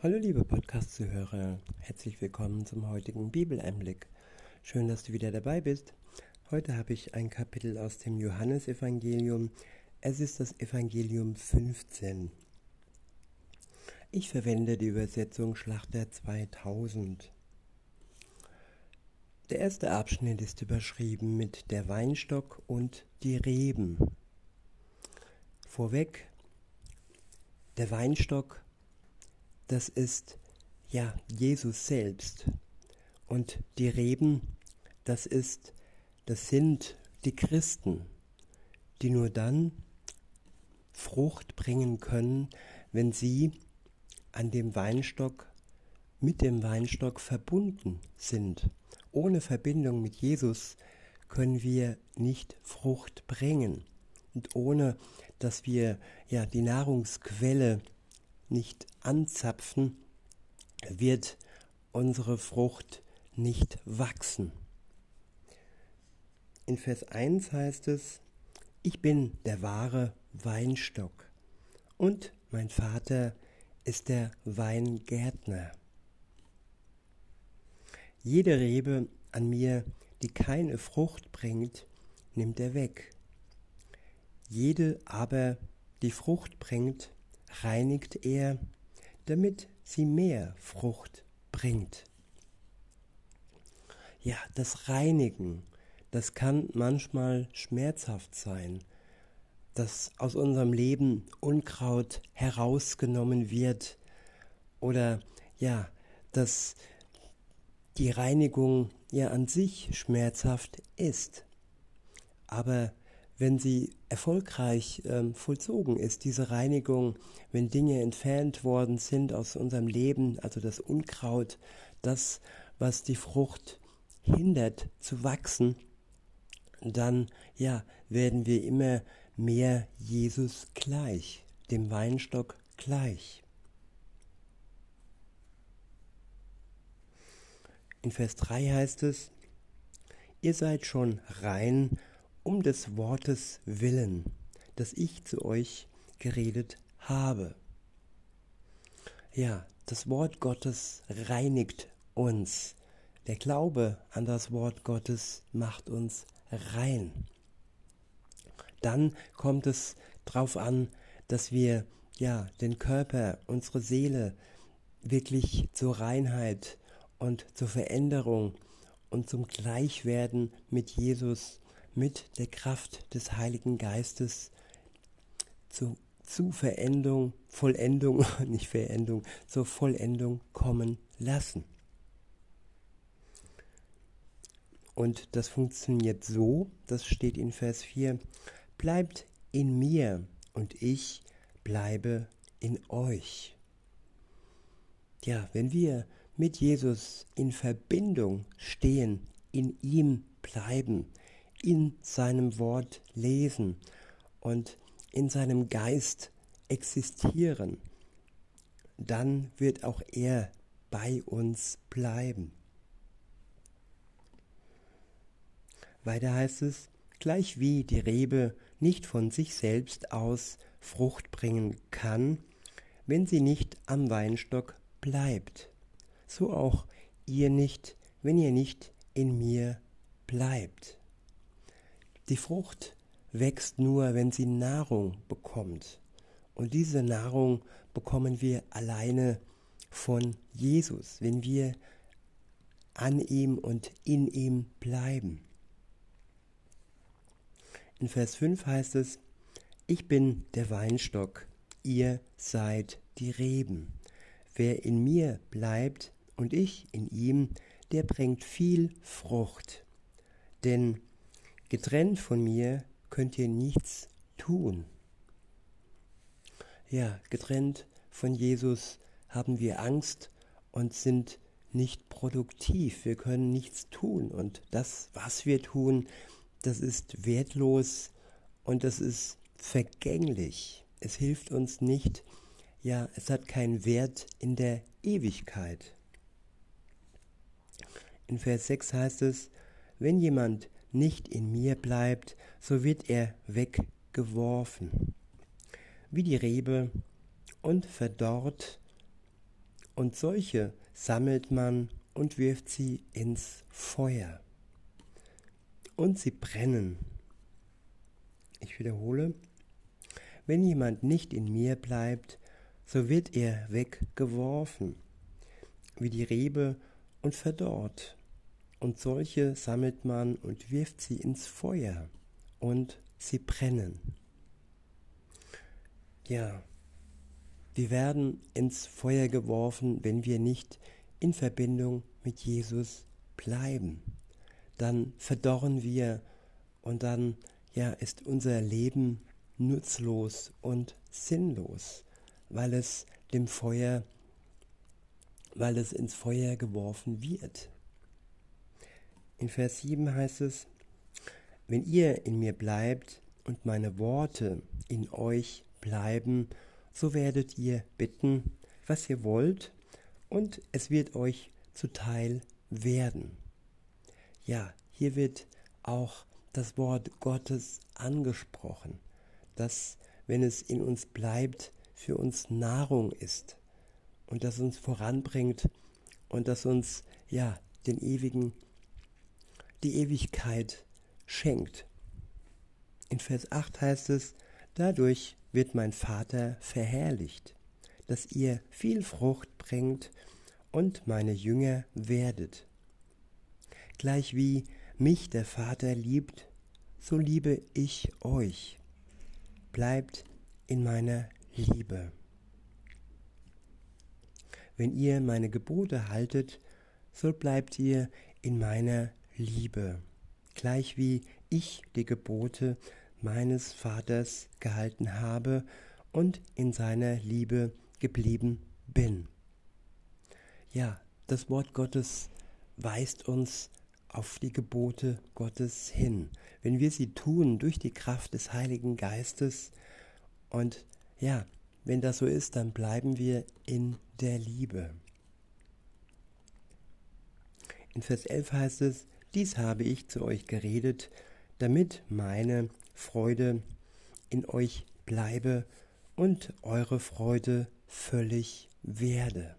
Hallo liebe Podcast-Zuhörer, herzlich willkommen zum heutigen Bibeleinblick. Schön, dass du wieder dabei bist. Heute habe ich ein Kapitel aus dem Johannesevangelium. Es ist das Evangelium 15. Ich verwende die Übersetzung Schlachter 2000. Der erste Abschnitt ist überschrieben mit der Weinstock und die Reben. Vorweg, der Weinstock das ist ja Jesus selbst. Und die Reben, das ist, das sind die Christen, die nur dann Frucht bringen können, wenn sie an dem Weinstock, mit dem Weinstock verbunden sind. Ohne Verbindung mit Jesus können wir nicht Frucht bringen. Und ohne dass wir ja die Nahrungsquelle nicht anzapfen, wird unsere Frucht nicht wachsen. In Vers 1 heißt es, ich bin der wahre Weinstock und mein Vater ist der Weingärtner. Jede Rebe an mir, die keine Frucht bringt, nimmt er weg. Jede aber, die Frucht bringt, reinigt er, damit sie mehr Frucht bringt. Ja, das Reinigen, das kann manchmal schmerzhaft sein, dass aus unserem Leben Unkraut herausgenommen wird oder ja, dass die Reinigung ja an sich schmerzhaft ist. Aber wenn sie erfolgreich ähm, vollzogen ist, diese Reinigung, wenn Dinge entfernt worden sind aus unserem Leben, also das Unkraut, das, was die Frucht hindert zu wachsen, dann ja, werden wir immer mehr Jesus gleich, dem Weinstock gleich. In Vers 3 heißt es, ihr seid schon rein um des Wortes willen, das ich zu euch geredet habe. Ja, das Wort Gottes reinigt uns. Der Glaube an das Wort Gottes macht uns rein. Dann kommt es darauf an, dass wir ja den Körper, unsere Seele wirklich zur Reinheit und zur Veränderung und zum Gleichwerden mit Jesus mit der Kraft des Heiligen Geistes zu, zu Verendung, Vollendung, nicht Verendung, zur Vollendung kommen lassen. Und das funktioniert so, das steht in Vers 4, bleibt in mir und ich bleibe in euch. Ja, wenn wir mit Jesus in Verbindung stehen, in ihm bleiben, in seinem Wort lesen und in seinem Geist existieren, dann wird auch er bei uns bleiben. Weiter heißt es, gleich wie die Rebe nicht von sich selbst aus Frucht bringen kann, wenn sie nicht am Weinstock bleibt, so auch ihr nicht, wenn ihr nicht in mir bleibt. Die Frucht wächst nur, wenn sie Nahrung bekommt. Und diese Nahrung bekommen wir alleine von Jesus, wenn wir an ihm und in ihm bleiben. In Vers 5 heißt es, ich bin der Weinstock, ihr seid die Reben. Wer in mir bleibt und ich in ihm, der bringt viel Frucht. Denn Getrennt von mir könnt ihr nichts tun. Ja, getrennt von Jesus haben wir Angst und sind nicht produktiv. Wir können nichts tun. Und das, was wir tun, das ist wertlos und das ist vergänglich. Es hilft uns nicht. Ja, es hat keinen Wert in der Ewigkeit. In Vers 6 heißt es, wenn jemand nicht in mir bleibt, so wird er weggeworfen, wie die Rebe, und verdorrt Und solche sammelt man und wirft sie ins Feuer. Und sie brennen. Ich wiederhole, wenn jemand nicht in mir bleibt, so wird er weggeworfen, wie die Rebe und verdorrt. Und solche sammelt man und wirft sie ins Feuer, und sie brennen. Ja, wir werden ins Feuer geworfen, wenn wir nicht in Verbindung mit Jesus bleiben. Dann verdorren wir und dann ja, ist unser Leben nutzlos und sinnlos, weil es dem Feuer, weil es ins Feuer geworfen wird. In Vers 7 heißt es, wenn ihr in mir bleibt und meine Worte in euch bleiben, so werdet ihr bitten, was ihr wollt, und es wird euch zuteil werden. Ja, hier wird auch das Wort Gottes angesprochen, dass, wenn es in uns bleibt, für uns Nahrung ist und das uns voranbringt und das uns ja den ewigen die Ewigkeit schenkt. In Vers 8 heißt es, dadurch wird mein Vater verherrlicht, dass ihr viel Frucht bringt und meine Jünger werdet. Gleich wie mich der Vater liebt, so liebe ich euch. Bleibt in meiner Liebe. Wenn ihr meine Gebote haltet, so bleibt ihr in meiner Liebe, gleich wie ich die Gebote meines Vaters gehalten habe und in seiner Liebe geblieben bin. Ja, das Wort Gottes weist uns auf die Gebote Gottes hin. Wenn wir sie tun durch die Kraft des Heiligen Geistes und ja, wenn das so ist, dann bleiben wir in der Liebe. In Vers 11 heißt es, dies habe ich zu euch geredet, damit meine Freude in euch bleibe und eure Freude völlig werde.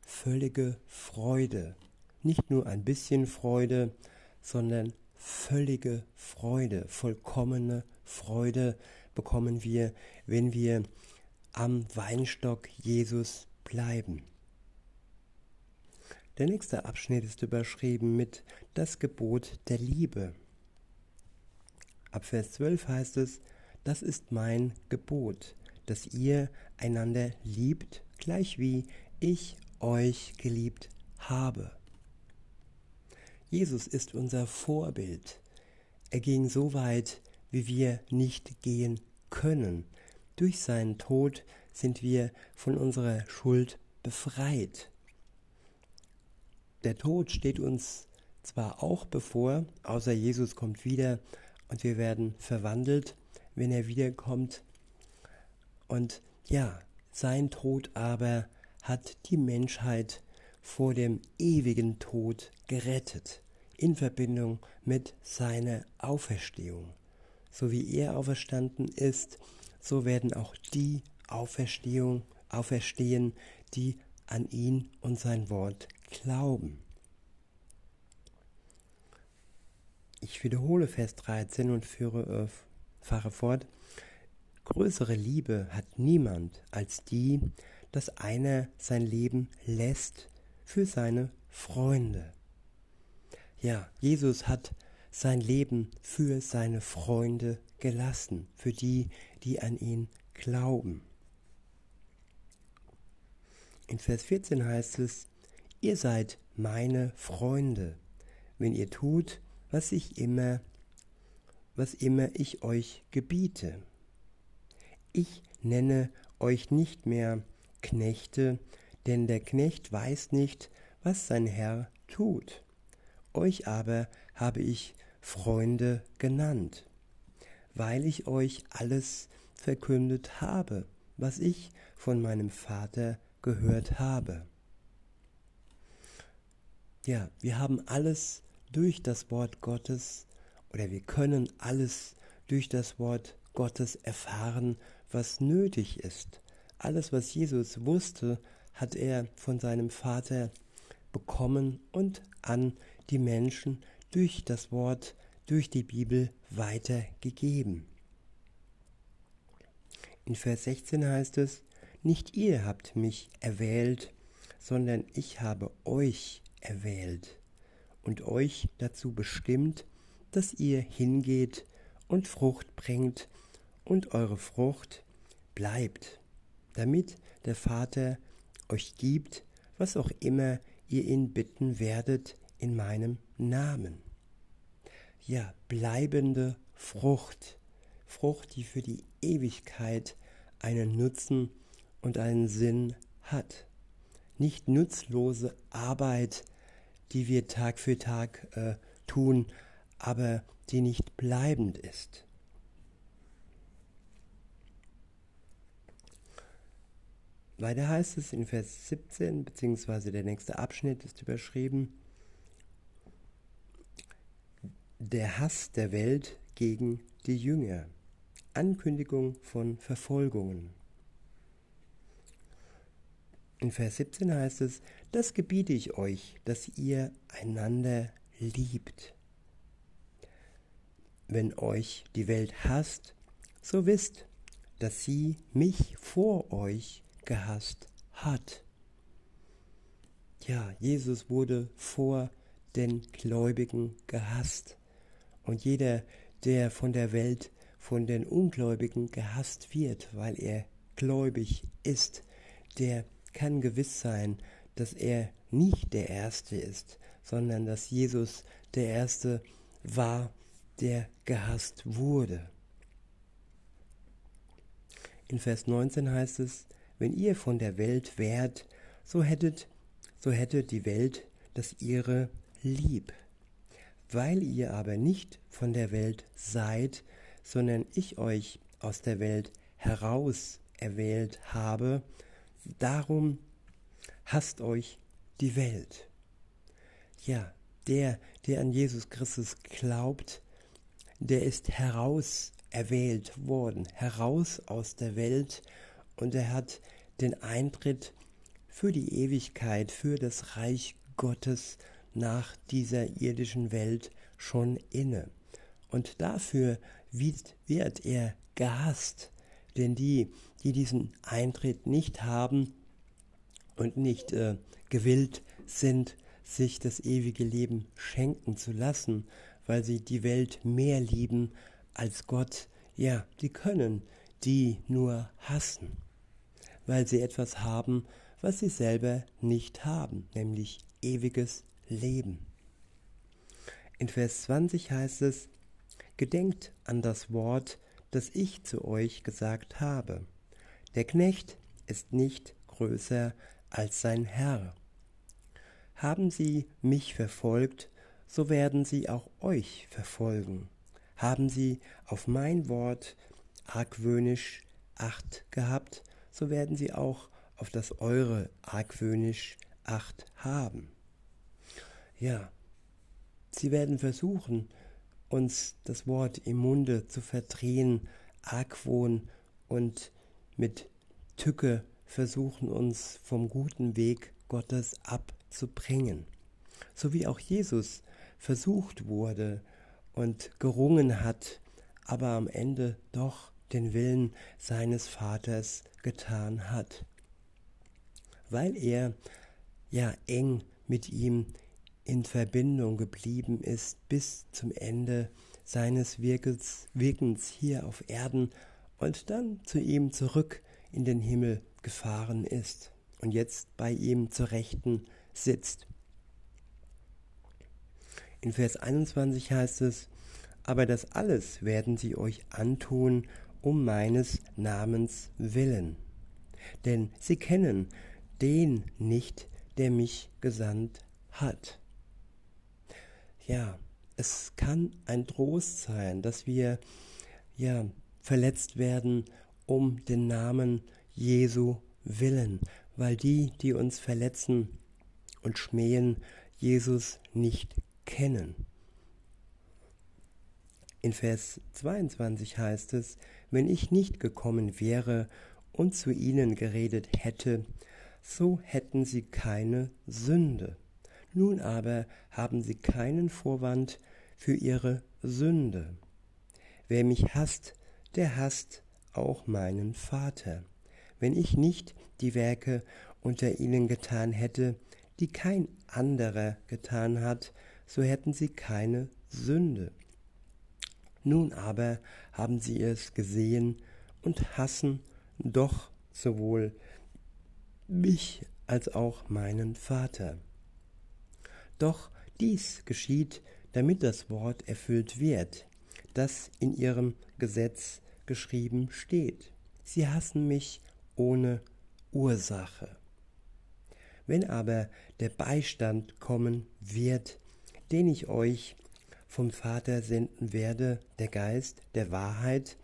Völlige Freude, nicht nur ein bisschen Freude, sondern völlige Freude, vollkommene Freude bekommen wir, wenn wir am Weinstock Jesus bleiben. Der nächste Abschnitt ist überschrieben mit das Gebot der Liebe. Ab Vers 12 heißt es, das ist mein Gebot, dass ihr einander liebt, gleich wie ich euch geliebt habe. Jesus ist unser Vorbild. Er ging so weit, wie wir nicht gehen können. Durch seinen Tod sind wir von unserer Schuld befreit. Der Tod steht uns zwar auch bevor, außer Jesus kommt wieder und wir werden verwandelt, wenn er wiederkommt. Und ja, sein Tod aber hat die Menschheit vor dem ewigen Tod gerettet, in Verbindung mit seiner Auferstehung. So wie er auferstanden ist, so werden auch die Auferstehung auferstehen, die an ihn und sein Wort glauben. Ich wiederhole Vers 13 und führe, äh, fahre fort. Größere Liebe hat niemand als die, dass einer sein Leben lässt für seine Freunde. Ja, Jesus hat sein Leben für seine Freunde gelassen, für die, die an ihn glauben. In Vers 14 heißt es, ihr seid meine Freunde, wenn ihr tut, was ich immer, was immer ich euch gebiete. Ich nenne euch nicht mehr Knechte, denn der Knecht weiß nicht, was sein Herr tut. Euch aber habe ich Freunde genannt, weil ich euch alles verkündet habe, was ich von meinem Vater gehört habe. Ja, wir haben alles durch das Wort Gottes oder wir können alles durch das Wort Gottes erfahren, was nötig ist. Alles, was Jesus wusste, hat er von seinem Vater bekommen und an die Menschen durch das Wort, durch die Bibel weitergegeben. In Vers 16 heißt es, nicht ihr habt mich erwählt, sondern ich habe euch erwählt und euch dazu bestimmt, dass ihr hingeht und Frucht bringt und eure Frucht bleibt, damit der Vater euch gibt, was auch immer ihr ihn bitten werdet in meinem Namen. Ja, bleibende Frucht, Frucht, die für die Ewigkeit einen Nutzen und einen Sinn hat. Nicht nutzlose Arbeit, die wir Tag für Tag äh, tun, aber die nicht bleibend ist. Weiter heißt es in Vers 17, beziehungsweise der nächste Abschnitt ist überschrieben, der Hass der Welt gegen die Jünger. Ankündigung von Verfolgungen. In Vers 17 heißt es, das gebiete ich euch, dass ihr einander liebt. Wenn euch die Welt hasst, so wisst, dass sie mich vor euch gehasst hat. Ja, Jesus wurde vor den Gläubigen gehasst. Und jeder, der von der Welt, von den Ungläubigen gehasst wird, weil er gläubig ist, der kann gewiss sein, dass er nicht der Erste ist, sondern dass Jesus der Erste war, der gehasst wurde. In Vers 19 heißt es, wenn ihr von der Welt wärt, so hättet, so hätte die Welt das ihre lieb. Weil ihr aber nicht von der Welt seid, sondern ich euch aus der Welt heraus erwählt habe, darum hasst euch die Welt. Ja, der, der an Jesus Christus glaubt, der ist heraus erwählt worden, heraus aus der Welt und er hat den Eintritt für die Ewigkeit, für das Reich Gottes nach dieser irdischen Welt schon inne. Und dafür wird, wird er gehasst, denn die, die diesen Eintritt nicht haben und nicht äh, gewillt sind, sich das ewige Leben schenken zu lassen, weil sie die Welt mehr lieben als Gott, ja, die können die nur hassen weil sie etwas haben, was sie selber nicht haben, nämlich ewiges Leben. In Vers 20 heißt es, Gedenkt an das Wort, das ich zu euch gesagt habe. Der Knecht ist nicht größer als sein Herr. Haben sie mich verfolgt, so werden sie auch euch verfolgen. Haben sie auf mein Wort argwöhnisch Acht gehabt, so werden sie auch auf das Eure argwöhnisch Acht haben. Ja, sie werden versuchen, uns das Wort im Munde zu verdrehen, Argwohn und mit Tücke versuchen, uns vom guten Weg Gottes abzubringen. So wie auch Jesus versucht wurde und gerungen hat, aber am Ende doch den Willen seines Vaters getan hat, weil er ja eng mit ihm in Verbindung geblieben ist bis zum Ende seines Wirkens, Wirkens hier auf Erden und dann zu ihm zurück in den Himmel gefahren ist und jetzt bei ihm zur Rechten sitzt. In Vers 21 heißt es, aber das alles werden sie euch antun, um meines Namens willen. Denn sie kennen den nicht, der mich gesandt hat. Ja, es kann ein Trost sein, dass wir ja verletzt werden um den Namen Jesu willen, weil die, die uns verletzen und schmähen, Jesus nicht kennen. In Vers 22 heißt es, wenn ich nicht gekommen wäre und zu ihnen geredet hätte, so hätten sie keine Sünde. Nun aber haben sie keinen Vorwand für ihre Sünde. Wer mich hasst, der hasst auch meinen Vater. Wenn ich nicht die Werke unter ihnen getan hätte, die kein anderer getan hat, so hätten sie keine Sünde. Nun aber haben sie es gesehen und hassen doch sowohl mich als auch meinen Vater. Doch dies geschieht, damit das Wort erfüllt wird, das in ihrem Gesetz geschrieben steht. Sie hassen mich ohne Ursache. Wenn aber der Beistand kommen wird, den ich euch vom Vater senden werde, der Geist der Wahrheit,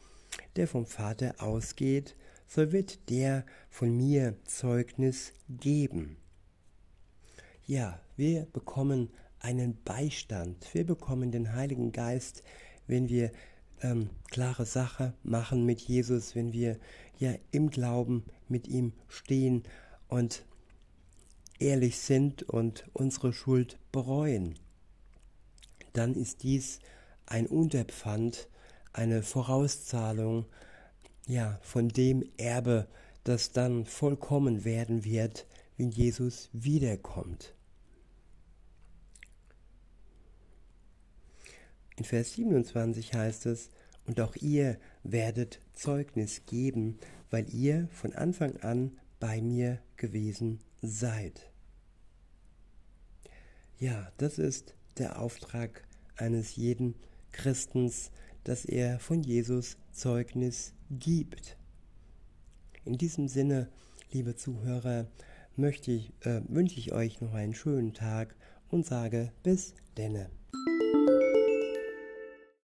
der vom Vater ausgeht, so wird der von mir Zeugnis geben. Ja, wir bekommen einen Beistand, wir bekommen den Heiligen Geist, wenn wir ähm, klare Sache machen mit Jesus, wenn wir ja im Glauben mit ihm stehen und ehrlich sind und unsere Schuld bereuen, dann ist dies ein Unterpfand, eine Vorauszahlung ja, von dem Erbe, das dann vollkommen werden wird, wenn Jesus wiederkommt. In Vers 27 heißt es, und auch ihr werdet Zeugnis geben, weil ihr von Anfang an bei mir gewesen seid. Ja, das ist der Auftrag eines jeden Christens, dass er von Jesus Zeugnis gibt. In diesem Sinne, liebe Zuhörer, möchte ich, äh, wünsche ich euch noch einen schönen Tag und sage bis denne.